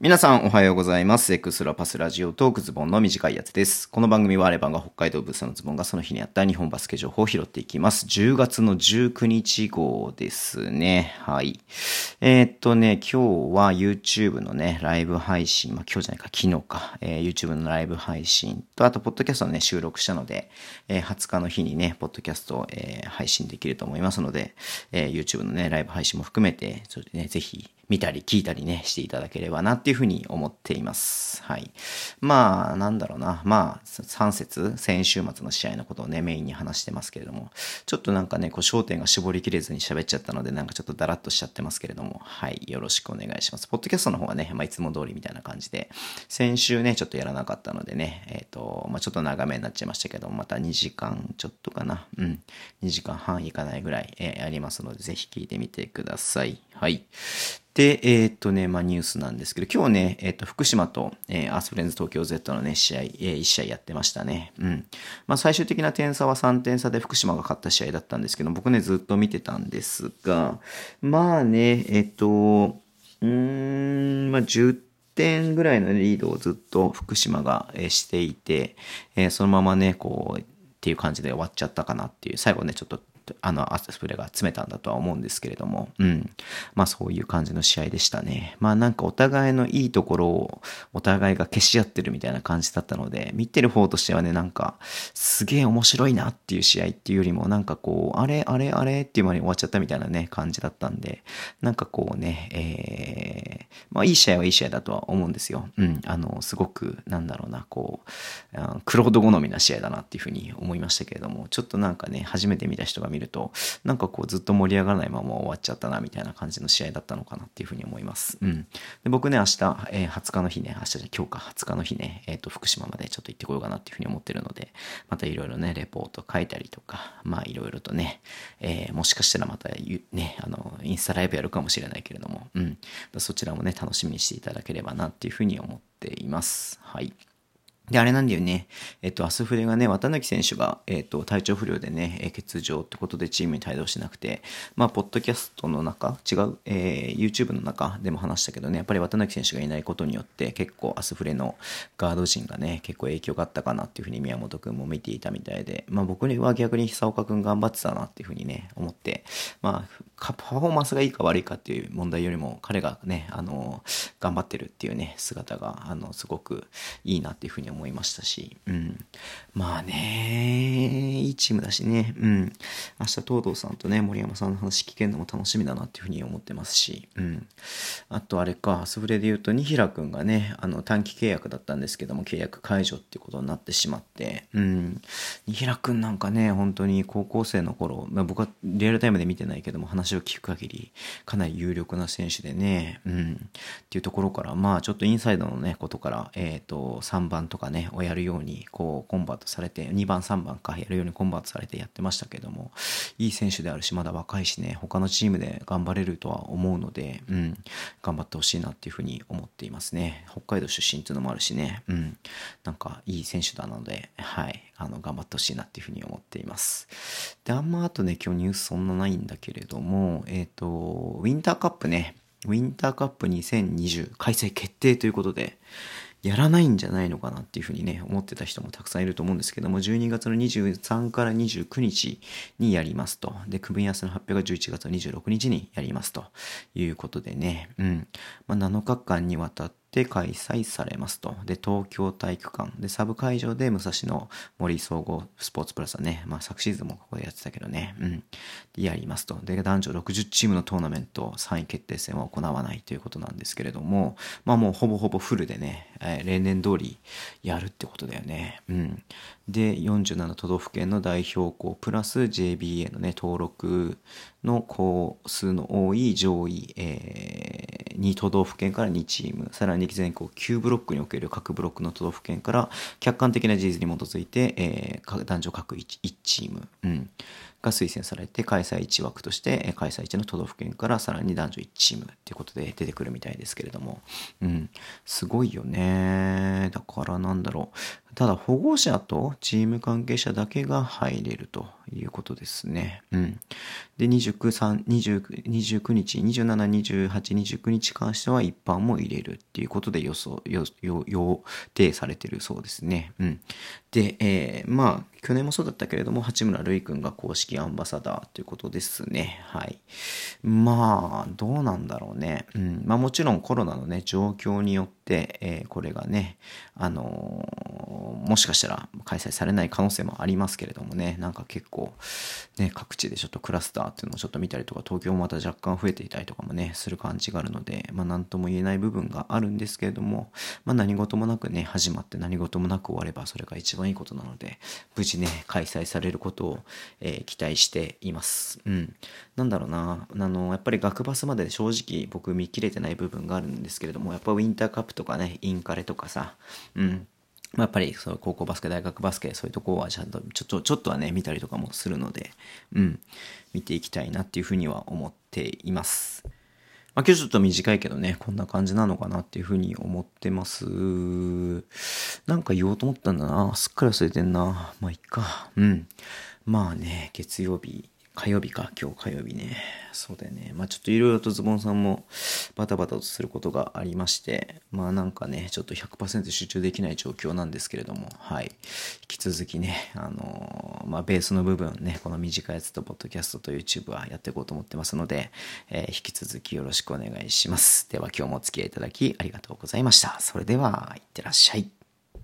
皆さんおはようございます。エクストラパスラジオトークズボンの短いやつです。この番組はレバンが北海道ブースのズボンがその日にあった日本バスケ情報を拾っていきます。10月の19日号ですね。はい。えーっとね、今日は YouTube のね、ライブ配信、まあ今日じゃないか、昨日か、えー YouTube のライブ配信と、あと、ポッドキャストのね、収録したので、えー20日の日にね、ポッドキャスト、えー配信できると思いますので、えー YouTube のね、ライブ配信も含めて、ね、ぜひ、見たり聞いたりね、していただければなっていうふうに思っています。はい。まあ、なんだろうな。まあ、3節、先週末の試合のことをね、メインに話してますけれども、ちょっとなんかね、こう、焦点が絞りきれずに喋っちゃったので、なんかちょっとダラッとしちゃってますけれども、はい。よろしくお願いします。ポッドキャストの方はね、まあ、いつも通りみたいな感じで、先週ね、ちょっとやらなかったのでね、えっ、と、まあ、ちょっと長めになっちゃいましたけど、また2時間ちょっとかな。うん。2時間半いかないぐらい、えーありますので、ぜひ聞いてみてください。はい。で、えーっとね、まあ、ニュースなんですけど、今日ね、えーっと、福島と、えーアースフレンズ東京 Z のね、試合、えー1試合やってましたね。うん。まあ、最終的な点差は3点差で福島が勝った試合だったんですけど、僕ね、ずっと見てたんですが、まあね、えっと、うん、まあ、10点ぐらいのリードをずっと福島がえしていて、えーそのままね、こう、っていう感じで終わっちゃったかなっていう、最後ね、ちょっと、あの、アスプレが詰めたんだとは思うんですけれども、うん。まあそういう感じの試合でしたね。まあなんかお互いのいいところをお互いが消し合ってるみたいな感じだったので、見てる方としてはね、なんか、すげえ面白いなっていう試合っていうよりも、なんかこう、あれあれあれっていう間に終わっちゃったみたいなね、感じだったんで、なんかこうね、えー、まあいい試合はいい試合だとは思うんですよ。うん。あの、すごく、なんだろうな、こう、クロード好みな試合だなっていうふうに思いましたけれども、ちょっとなんかね、初めて見た人が見る見ると、なんかこうずっと盛り上がらないまま終わっちゃったなみたいな感じの試合だったのかなっていうふうに思います。うん。で僕ね、明日、えー20日の日ね、明日じゃ今日か20日の日ね、えっ、と、福島までちょっと行ってこようかなっていうふうに思ってるので、またいろいろね、レポート書いたりとか、まあいろいろとね、えーもしかしたらまたね、あの、インスタライブやるかもしれないけれども、うん。そちらもね、楽しみにしていただければなっていうふうに思っています。はい。で、あれなんだよね。えっと、アスフレがね、綿貫選手が、えっと、体調不良でね、欠場ってことでチームに帯同しなくて、まあ、ポッドキャストの中、違う、えー YouTube の中でも話したけどね、やっぱり綿貫選手がいないことによって、結構アスフレのガード陣がね、結構影響があったかなっていうふうに宮本くんも見ていたみたいで、まあ、僕には逆に久岡くん頑張ってたなっていうふうにね、思って、まあ、パフォーマンスがいいか悪いかっていう問題よりも、彼がね、あの、頑張ってるっていうね、姿が、あの、すごくいいなっていうふうに思いましたし、うん。まあね、いいチームだしね、うん。明日、東堂さんとね、森山さんの話聞けるのも楽しみだなっていうふうに思ってますし、うん。あとあれか、スフレで言うと、二平くんがね、あの、短期契約だったんですけども、契約解除っていうことになってしまって、うん。二平くんなんかね、本当に高校生の頃、まあ、僕はリアルタイムで見てないけども、話を聞く限り、かなり有力な選手でね、うん。っていうところから、まあ、ちょっとインサイドのね、ことから、えっ、と、3番とかね、をやるように、こう、コンバートされて、2番、3番か、やるようにコンバートされてやってましたけども、いい選手であるし、まだ若いしね、他のチームで頑張れるとは思うので、うん、頑張ってほしいなっていうふうに思っていますね。北海道出身っていうのもあるしね、うん、なんかいい選手だなので、はい、あの、頑張ってほしいなっていうふうに思っています。で、あんまあとね、今日ニュースそんなないんだけれども、もえっ、と、ウィンターカップね、ウィンターカップ2020開催決定ということで、やらないんじゃないのかなっていうふうにね、思ってた人もたくさんいると思うんですけども、12月の23から29日にやりますと。で、組み合わせの発表が11月の26日にやりますということでね、うん。まあ、7日間にわたって開催されますと。で、東京体育館。で、サブ会場で武蔵野森総合スポーツプラスはね、まあ昨シーズンもここでやってたけどね、うん。やりますと。で、男女60チームのトーナメント3位決定戦は行わないということなんですけれども、まあもうほぼほぼフルでね、えー例年通りやるってことだよね。うん。で、47都道府県の代表校プラス JBA のね、登録の校数の多い上位、えー2都道府県から2チーム、さらに全国9ブロックにおける各ブロックの都道府県から客観的な事実に基づいて、えー男女各 1, 1チーム、うん、が推薦されて開催1枠として開催地の都道府県からさらに男女1チームっていうことで出てくるみたいですけれども、うん、すごいよね。だからなんだろう。ただ保護者とチーム関係者だけが入れるということですね。うん。で、29、3 29日、27、28、29日関しては一般も入れるっていうことで予想、予定されてるそうですね。うん。で、えー、まあ、去年もそうだったけれども、八村塁君が公式アンバサダーということですね。はい。まあ、どうなんだろうね。うん。まあもちろんコロナのね、状況によって、えー、これがね、あのー、もしかしたら開催されない可能性もありますけれどもね、なんか結構、ね、各地でちょっとクラスターっていうのをちょっと見たりとか、東京もまた若干増えていたりとかもね、する感じがあるので、まあ何とも言えない部分があるんですけれども、まあ何事もなくね、始まって何事もなく終われば、それが一番いいことなので、無事ね、開催されることを、えー、期待しています。うん。なんだろうな、あの、やっぱり学バスまで正直僕見切れてない部分があるんですけれども、やっぱウィンターカップとかね、インカレとかさ、うん。まあ、やっぱりその高校バスケ、大学バスケ、そういうとこはちゃんとちょっと、ちょっとはね、見たりとかもするので、うん、見ていきたいなっていうふうには思っています。まあ、今日ちょっと短いけどね、こんな感じなのかなっていうふうに思ってます。なんか言おうと思ったんだな。すっかり忘れてんな。まあ、いっか。うん。まあね、月曜日、火曜日か、今日火曜日ね。そうだよね。まあちょっといろいろとズボンさんもバタバタとすることがありまして、まあなんかね、ちょっと100%集中できない状況なんですけれども、はい。引き続きね、あのー、まあベースの部分ね、この短いやつとポッドキャストと YouTube はやっていこうと思ってますので、えー、引き続きよろしくお願いします。では今日もお付き合いいただきありがとうございました。それでは、いってらっしゃい。